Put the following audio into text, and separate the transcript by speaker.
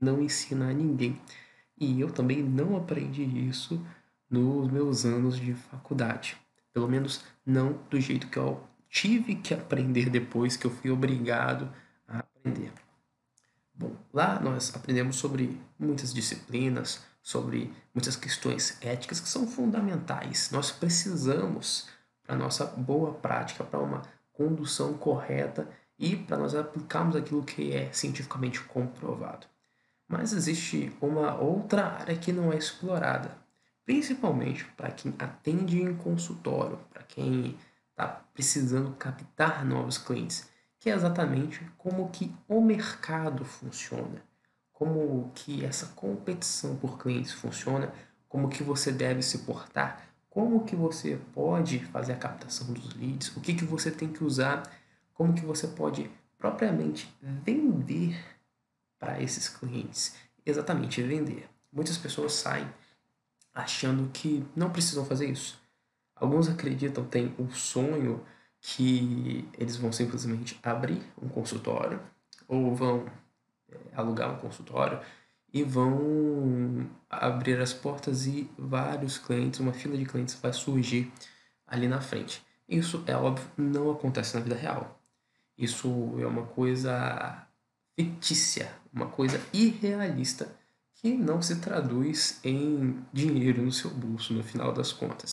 Speaker 1: não ensina a ninguém. E eu também não aprendi isso nos meus anos de faculdade. Pelo menos não do jeito que eu tive que aprender depois que eu fui obrigado a aprender. Bom, lá nós aprendemos sobre muitas disciplinas, sobre muitas questões éticas que são fundamentais. Nós precisamos para nossa boa prática, para uma condução correta e para nós aplicarmos aquilo que é cientificamente comprovado. Mas existe uma outra área que não é explorada, principalmente para quem atende em consultório, para quem está precisando captar novos clientes, que é exatamente como que o mercado funciona, como que essa competição por clientes funciona, como que você deve se portar, como que você pode fazer a captação dos leads, o que que você tem que usar, como que você pode propriamente vender para esses clientes. Exatamente, vender. Muitas pessoas saem achando que não precisam fazer isso. Alguns acreditam, têm o sonho que eles vão simplesmente abrir um consultório ou vão é, alugar um consultório e vão abrir as portas e vários clientes, uma fila de clientes vai surgir ali na frente. Isso é óbvio, não acontece na vida real. Isso é uma coisa fictícia, uma coisa irrealista que não se traduz em dinheiro no seu bolso no final das contas.